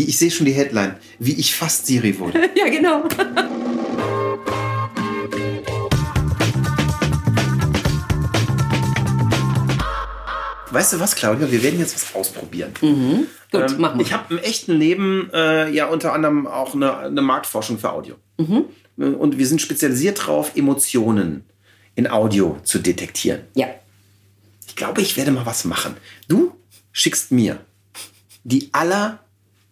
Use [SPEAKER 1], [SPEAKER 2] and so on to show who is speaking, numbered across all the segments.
[SPEAKER 1] Die, ich sehe schon die Headline, wie ich fast Siri wurde.
[SPEAKER 2] ja, genau.
[SPEAKER 1] Weißt du was, Claudia? Wir werden jetzt was ausprobieren.
[SPEAKER 2] Mhm. Gut,
[SPEAKER 1] Ähm,
[SPEAKER 2] machen wir.
[SPEAKER 1] ich habe im echten Leben äh, ja unter anderem auch eine, eine Marktforschung für Audio.
[SPEAKER 2] Mhm.
[SPEAKER 1] Und wir sind spezialisiert darauf, Emotionen in Audio zu detektieren.
[SPEAKER 2] ja.
[SPEAKER 1] Ich glaube, ich werde mal was machen. Du schickst mir die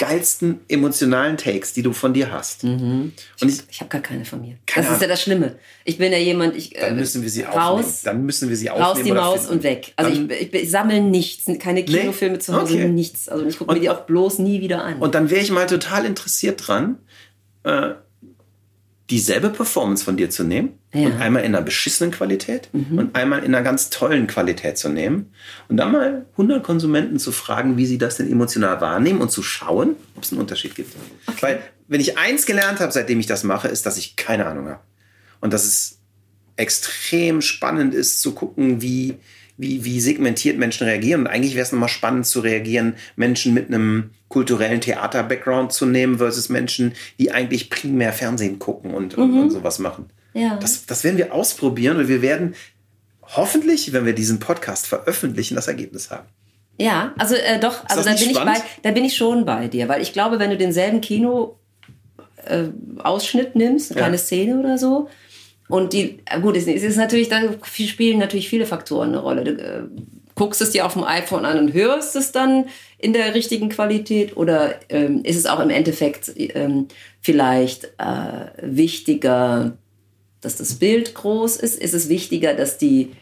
[SPEAKER 1] allergeilsten emotionalen Takes, die du von dir hast. Und ich,
[SPEAKER 2] Ich habe gar keine von mir.
[SPEAKER 1] Keine
[SPEAKER 2] das ist ja das Schlimme. Ich bin ja jemand, ich
[SPEAKER 1] dann
[SPEAKER 2] äh,
[SPEAKER 1] müssen wir sie aufnehmen.
[SPEAKER 2] raus,
[SPEAKER 1] Dann müssen wir sie aufnehmen.
[SPEAKER 2] raus die Maus
[SPEAKER 1] finden.
[SPEAKER 2] und weg. Also
[SPEAKER 1] Dann-
[SPEAKER 2] ich, ich, ich sammle nichts, keine Kinofilme zu Hause,
[SPEAKER 1] Okay.
[SPEAKER 2] nichts. Also ich gucke mir die auch bloß nie wieder an.
[SPEAKER 1] Und dann wäre ich mal total interessiert dran, äh, dieselbe Performance von dir zu nehmen
[SPEAKER 2] Ja. Mhm.
[SPEAKER 1] und einmal in einer beschissenen Qualität und einmal in einer ganz tollen Qualität zu nehmen und dann mal 100 Konsumenten zu fragen, wie sie das denn emotional wahrnehmen und zu schauen, ob es einen Unterschied gibt. Weil wenn ich eins gelernt habe, seitdem ich das mache, ist, dass ich keine Ahnung habe. Und dass es extrem spannend ist zu gucken, wie, wie, wie segmentiert Menschen reagieren. Und eigentlich wäre es nochmal spannend zu reagieren, Menschen mit einem kulturellen Theater-Background zu nehmen versus Menschen, die eigentlich primär Fernsehen gucken und, und, und sowas machen.
[SPEAKER 2] Ja.
[SPEAKER 1] Das, das werden wir ausprobieren und wir werden hoffentlich, wenn wir diesen Podcast veröffentlichen, das Ergebnis haben.
[SPEAKER 2] Ja, also äh, doch, also da bin ich bei, da bin ich schon bei dir, weil ich glaube, wenn du denselben Kino äh, nimmst, eine
[SPEAKER 1] Ja.
[SPEAKER 2] kleine Szene oder so, und die, äh, gut, es ist natürlich, da spielen natürlich viele Faktoren eine Rolle. Du äh, guckst es dir auf dem iPhone an und hörst es dann in der richtigen Qualität oder ähm, ist es auch im Endeffekt ähm, vielleicht äh, wichtiger, dass das Bild groß ist? Ist es wichtiger, dass die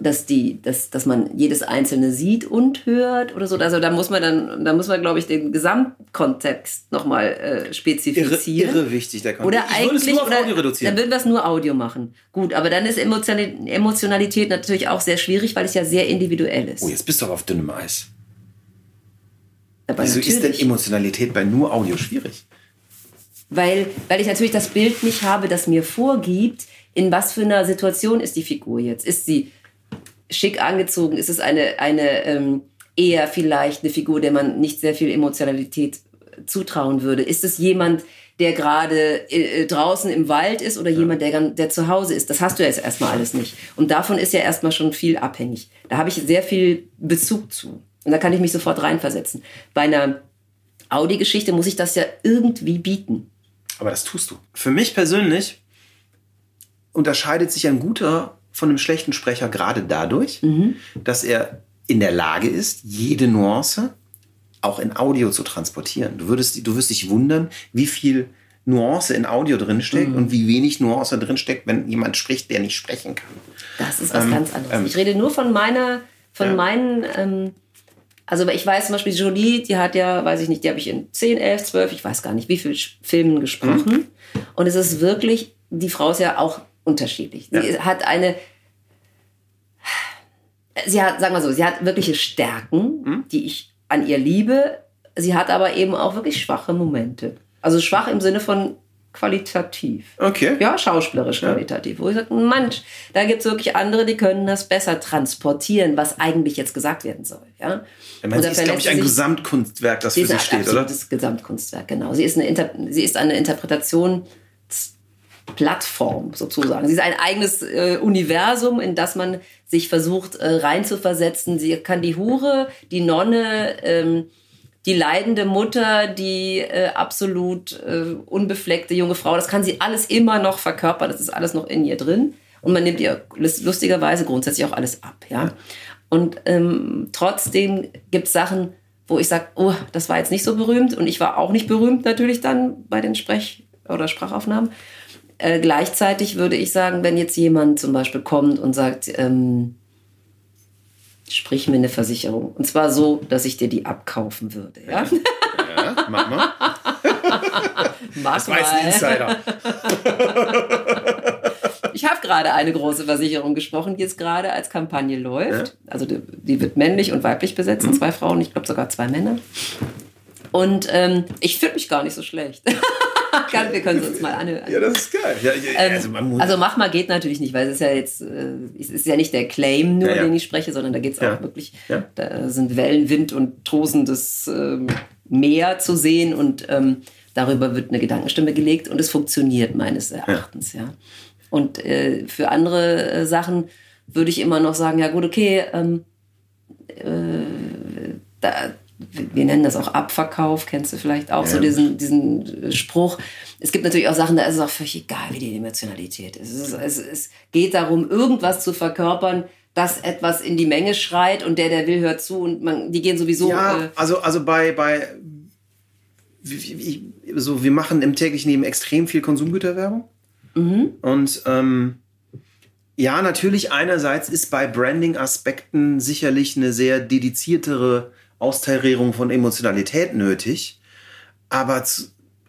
[SPEAKER 2] dass die, dass, dass man jedes einzelne sieht und hört oder so. Also da muss man dann, da muss man, glaube ich, den Gesamtkontext nochmal äh, spezifizieren.
[SPEAKER 1] Irre, irre wichtig, der Kontext.
[SPEAKER 2] Oder
[SPEAKER 1] ich würde es
[SPEAKER 2] eigentlich,
[SPEAKER 1] nur auf
[SPEAKER 2] oder,
[SPEAKER 1] Audio reduzieren.
[SPEAKER 2] dann würden wir es nur Audio machen. Gut, aber dann ist Emotionali- Emotionalität natürlich auch sehr schwierig, weil es ja sehr individuell ist.
[SPEAKER 1] oh, jetzt bist du aber auf dünnem Eis.
[SPEAKER 2] aber
[SPEAKER 1] Wieso ist denn
[SPEAKER 2] natürlich,
[SPEAKER 1] Emotionalität bei nur Audio schwierig?
[SPEAKER 2] Weil, weil ich natürlich das Bild nicht habe, das mir vorgibt, in was für einer Situation ist die Figur jetzt. Ist sie schick angezogen? Ist es eine, eine ähm, eher vielleicht eine Figur, der man nicht sehr viel Emotionalität zutrauen würde? Ist es jemand, der gerade äh, draußen im Wald ist oder jemand, der, der zu Hause ist? Das hast du jetzt erstmal alles nicht. Und davon ist ja erstmal schon viel abhängig. Da habe ich sehr viel Bezug zu. Und da kann ich mich sofort reinversetzen. Bei einer Audi-Geschichte muss ich das ja irgendwie bieten.
[SPEAKER 1] Aber das tust du. Für mich persönlich unterscheidet sich ein guter von einem schlechten Sprecher gerade dadurch, dass er in der Lage ist, jede Nuance auch in Audio zu transportieren. Du, würdest, du wirst dich wundern, wie viel Nuance in Audio drinsteckt und wie wenig Nuance drinsteckt, wenn jemand spricht, der nicht sprechen kann.
[SPEAKER 2] Das ist was
[SPEAKER 1] Ähm,
[SPEAKER 2] ganz anderes.
[SPEAKER 1] ähm,
[SPEAKER 2] ich rede nur von meiner, von
[SPEAKER 1] Ja.
[SPEAKER 2] meinen, ähm, also ich weiß zum Beispiel, Jolie, die hat ja, weiß ich nicht, die habe ich in 10, 11, 12, ich weiß gar nicht, wie viel Filmen gesprochen.
[SPEAKER 1] Mhm.
[SPEAKER 2] Und es ist wirklich, die Frau ist ja auch unterschiedlich. Sie
[SPEAKER 1] Ja.
[SPEAKER 2] hat eine, sie hat, sagen wir so, sie hat wirkliche Stärken,
[SPEAKER 1] Mhm.
[SPEAKER 2] die ich an ihr liebe. Sie hat aber eben auch wirklich schwache Momente. Also schwach im Sinne von qualitativ.
[SPEAKER 1] Okay.
[SPEAKER 2] Ja, schauspielerisch qualitativ. Wo ich sage, Mensch, da gibt es wirklich andere, die können das besser transportieren, was eigentlich jetzt gesagt werden soll. Ja?
[SPEAKER 1] Sie
[SPEAKER 2] da
[SPEAKER 1] ist, glaube ich, ein
[SPEAKER 2] sie
[SPEAKER 1] Gesamtkunstwerk, das
[SPEAKER 2] Sie
[SPEAKER 1] für
[SPEAKER 2] ein
[SPEAKER 1] steht, oder?
[SPEAKER 2] absolutes Gesamtkunstwerk, genau. Sie ist eine, Inter sie ist eine Interpretationsplattform sozusagen. Sie ist ein eigenes äh, Universum, in das man sich versucht äh, reinzuversetzen. Sie kann die Hure, die Nonne, ähm, die leidende Mutter, die äh, absolut äh, unbefleckte junge Frau, das kann sie alles immer noch verkörpern. Das ist alles noch in ihr drin. Und man nimmt ihr lustigerweise grundsätzlich auch alles ab. Ja? Und ähm, trotzdem gibt es Sachen, wo ich sage, oh, das war jetzt nicht so berühmt. Und ich war auch nicht berühmt natürlich dann bei den Sprech- oder Sprachaufnahmen. Äh, gleichzeitig würde ich sagen, wenn jetzt jemand zum Beispiel kommt und sagt, ähm, sprich mir eine Versicherung. Und zwar so, dass ich dir die abkaufen würde. Ja?
[SPEAKER 1] Ja, mach mal.
[SPEAKER 2] Mach
[SPEAKER 1] Das war jetzt ein Insider.
[SPEAKER 2] Ich habe gerade eine große Versicherung gesprochen, die jetzt gerade als Kampagne läuft. Also die, die wird männlich und weiblich besetzt,
[SPEAKER 1] Mhm.
[SPEAKER 2] zwei Frauen, ich glaube sogar zwei Männer. Und ähm, ich fühle mich gar nicht so schlecht. Kann- Wir können es uns mal anhören.
[SPEAKER 1] Ja, das ist geil. Ja, ja,
[SPEAKER 2] Ähm,
[SPEAKER 1] also
[SPEAKER 2] also mach mal geht natürlich nicht, weil es ist ja jetzt, äh, es ist ja nicht der Claim nur,
[SPEAKER 1] Ja,
[SPEAKER 2] den ich spreche, sondern da geht es auch wirklich, da sind Wellen, Wind und tosendes ähm, mehr zu sehen und ähm, darüber wird eine Gedankenstimme gelegt und es funktioniert meines Erachtens, ja. ja. Und äh, für andere äh, Sachen würde ich immer noch sagen, ja gut, okay, ähm, äh, da, wir nennen das auch Abverkauf, kennst du vielleicht auch ja. so diesen, diesen Spruch. Es gibt natürlich auch Sachen, da ist es auch völlig egal, wie die Emotionalität ist. Es, ist, es, es geht darum, irgendwas zu verkörpern, das etwas in die Menge schreit und der, der will, hört zu und man, die gehen sowieso.
[SPEAKER 1] Ja, äh, also, also bei, bei so, wir machen im täglichen Leben extrem viel Konsumgüterwerbung. Mhm. Und ähm, ja, natürlich einerseits ist bei Branding-Aspekten sicherlich eine sehr dediziertere Austarierung von Emotionalität nötig, aber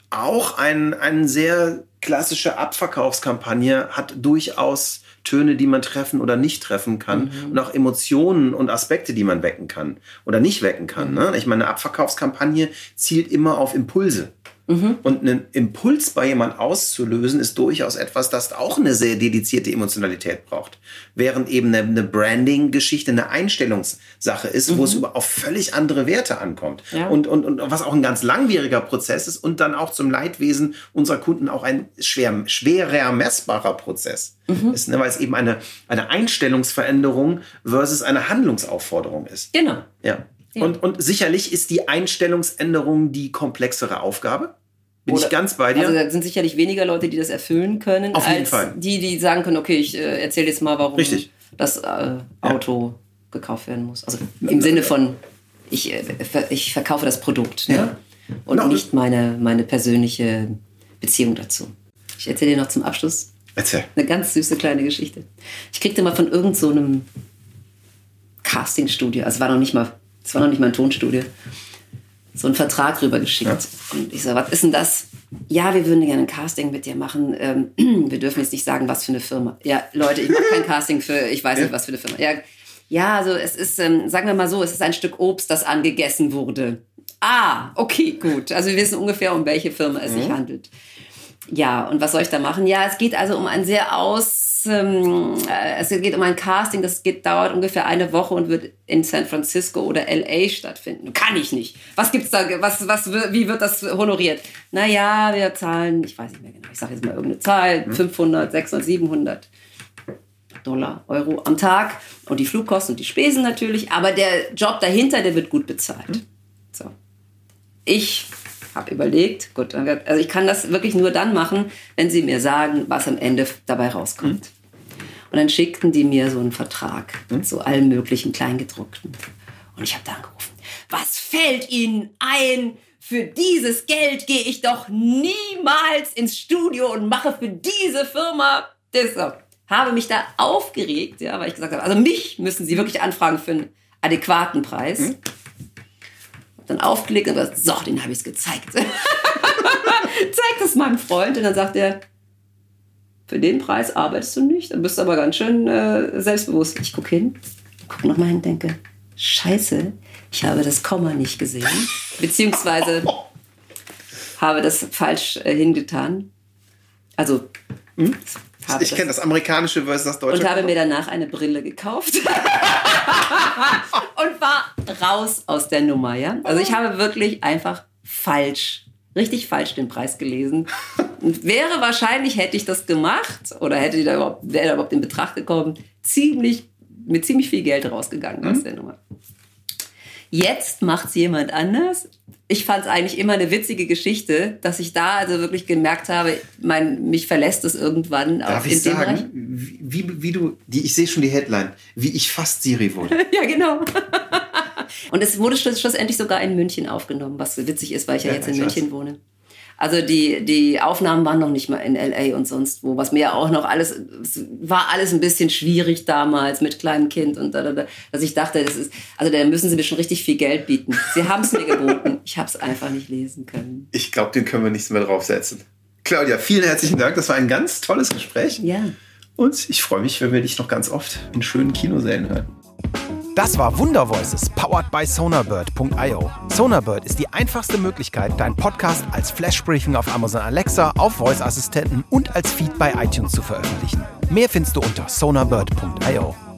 [SPEAKER 1] auch ein, eine sehr klassische Abverkaufskampagne hat durchaus Töne, die man treffen oder nicht treffen kann mhm. und auch Emotionen und Aspekte, die man wecken kann oder nicht wecken kann. Mhm. Ne? Ich meine, eine Abverkaufskampagne zielt immer auf Impulse. Mhm. Und einen Impuls bei jemand auszulösen, ist durchaus etwas, das auch eine sehr dedizierte Emotionalität braucht. Während eben eine, Branding-Geschichte eine Einstellungssache ist, mhm. wo es mhm. über, auf völlig andere Werte ankommt. Ja. Und, und, und was auch ein ganz langwieriger Prozess ist und dann auch zum Leidwesen unserer Kunden auch ein schwer, schwerer messbarer Prozess mhm. ist, ne? weil es eben eine, eine Einstellungsveränderung versus eine Handlungsaufforderung ist.
[SPEAKER 2] Genau.
[SPEAKER 1] Ja. ja. Und, und sicherlich ist die Einstellungsänderung die komplexere Aufgabe. Bin Oder, ich ganz bei dir.
[SPEAKER 2] Also da sind sicherlich weniger Leute, die das erfüllen können,
[SPEAKER 1] Auf als
[SPEAKER 2] Fall. die, die sagen können, okay, ich äh, erzähle jetzt mal, warum Richtig. das äh, Auto ja. gekauft werden muss. Also im Sinne von, ich, äh, ich verkaufe das Produkt ne? ja. und no. nicht meine, meine persönliche Beziehung dazu. Ich erzähle dir noch zum Abschluss
[SPEAKER 1] Erzähl.
[SPEAKER 2] eine ganz süße kleine Geschichte. Ich kriegte mal von irgendeinem so Castingstudio, also war noch nicht mal, es war noch nicht mal ein Tonstudio, so einen Vertrag rübergeschickt. Ja. Und ich so, was ist denn das? Ja, wir würden gerne ein Casting mit dir machen. Ähm, wir dürfen jetzt nicht sagen, was für eine Firma. Ja, Leute, ich mache kein Casting für, ich weiß ja. nicht, was für eine Firma. Ja, ja also es ist, ähm, sagen wir mal so, es ist ein Stück Obst, das angegessen wurde. Ah, okay, gut. Also wir wissen ungefähr, um welche Firma es mhm. sich handelt. Ja, und was soll ich da machen? Ja, es geht also um ein sehr aus ähm, äh, es geht um ein Casting, das geht, dauert ungefähr eine Woche und wird in San Francisco oder LA stattfinden. Kann ich nicht. Was gibt's da? Was, was, wie wird das honoriert? Naja, wir zahlen, ich weiß nicht mehr genau, ich sage jetzt mal irgendeine Zahl, 500, 600, 700 Dollar, Euro am Tag und die Flugkosten und die Spesen natürlich, aber der Job dahinter, der wird gut bezahlt. Mhm. So. Ich habe überlegt, gut, also ich kann das wirklich nur dann machen, wenn sie mir sagen, was am Ende dabei rauskommt. Mhm. Und dann schickten die mir so einen Vertrag mhm. mit so allen möglichen Kleingedruckten. Und ich habe da angerufen, was fällt Ihnen ein? Für dieses Geld gehe ich doch niemals ins Studio und mache für diese Firma das. So. Habe mich da aufgeregt, ja, weil ich gesagt habe, also mich müssen Sie wirklich anfragen für einen adäquaten Preis. Mhm dann aufgelegt und gesagt, so, den habe ich es gezeigt. Zeigt es meinem Freund und dann sagt er, für den Preis arbeitest du nicht, dann bist du aber ganz schön äh, selbstbewusst. Ich gucke hin, gucke nochmal hin und denke, scheiße, ich habe das Komma nicht gesehen, beziehungsweise habe das falsch äh, hingetan. Also,
[SPEAKER 1] hm? Ich kenne das amerikanische versus das deutsche.
[SPEAKER 2] Und habe mir danach eine Brille gekauft. und war raus aus der Nummer, ja. Also ich habe wirklich einfach falsch, richtig falsch den Preis gelesen. Und wäre wahrscheinlich, hätte ich das gemacht oder hätte da überhaupt, wäre da überhaupt in Betracht gekommen, ziemlich, mit ziemlich viel Geld rausgegangen mhm. aus der Nummer. Jetzt macht es jemand anders. Ich fand es eigentlich immer eine witzige Geschichte, dass ich da also wirklich gemerkt habe, mein, mich verlässt es irgendwann.
[SPEAKER 1] Darf ich sagen, wie, wie du, die, ich sehe schon die Headline, wie ich fast Siri wurde.
[SPEAKER 2] ja, genau. Und es wurde schlussendlich sogar in München aufgenommen, was witzig ist, weil ich ja, ja jetzt in München wohne. Also die, die Aufnahmen waren noch nicht mal in LA und sonst wo, was mir auch noch alles, war alles ein bisschen schwierig damals mit kleinem Kind und da, da, da, dass ich dachte, das ist, also da müssen sie mir schon richtig viel Geld bieten. Sie haben es mir geboten, ich habe es einfach nicht lesen können.
[SPEAKER 1] Ich glaube, den können wir nichts mehr draufsetzen. Claudia, vielen herzlichen Dank, das war ein ganz tolles Gespräch.
[SPEAKER 2] Ja.
[SPEAKER 1] Und ich freue mich, wenn wir dich noch ganz oft in schönen Kinosälen hören.
[SPEAKER 3] Das war Wundervoices, powered by Sonarbird.io. Sonarbird ist die einfachste Möglichkeit, deinen Podcast als Flashbriefing auf Amazon Alexa, auf Voice-Assistenten und als Feed bei iTunes zu veröffentlichen. Mehr findest du unter sonarbird.io.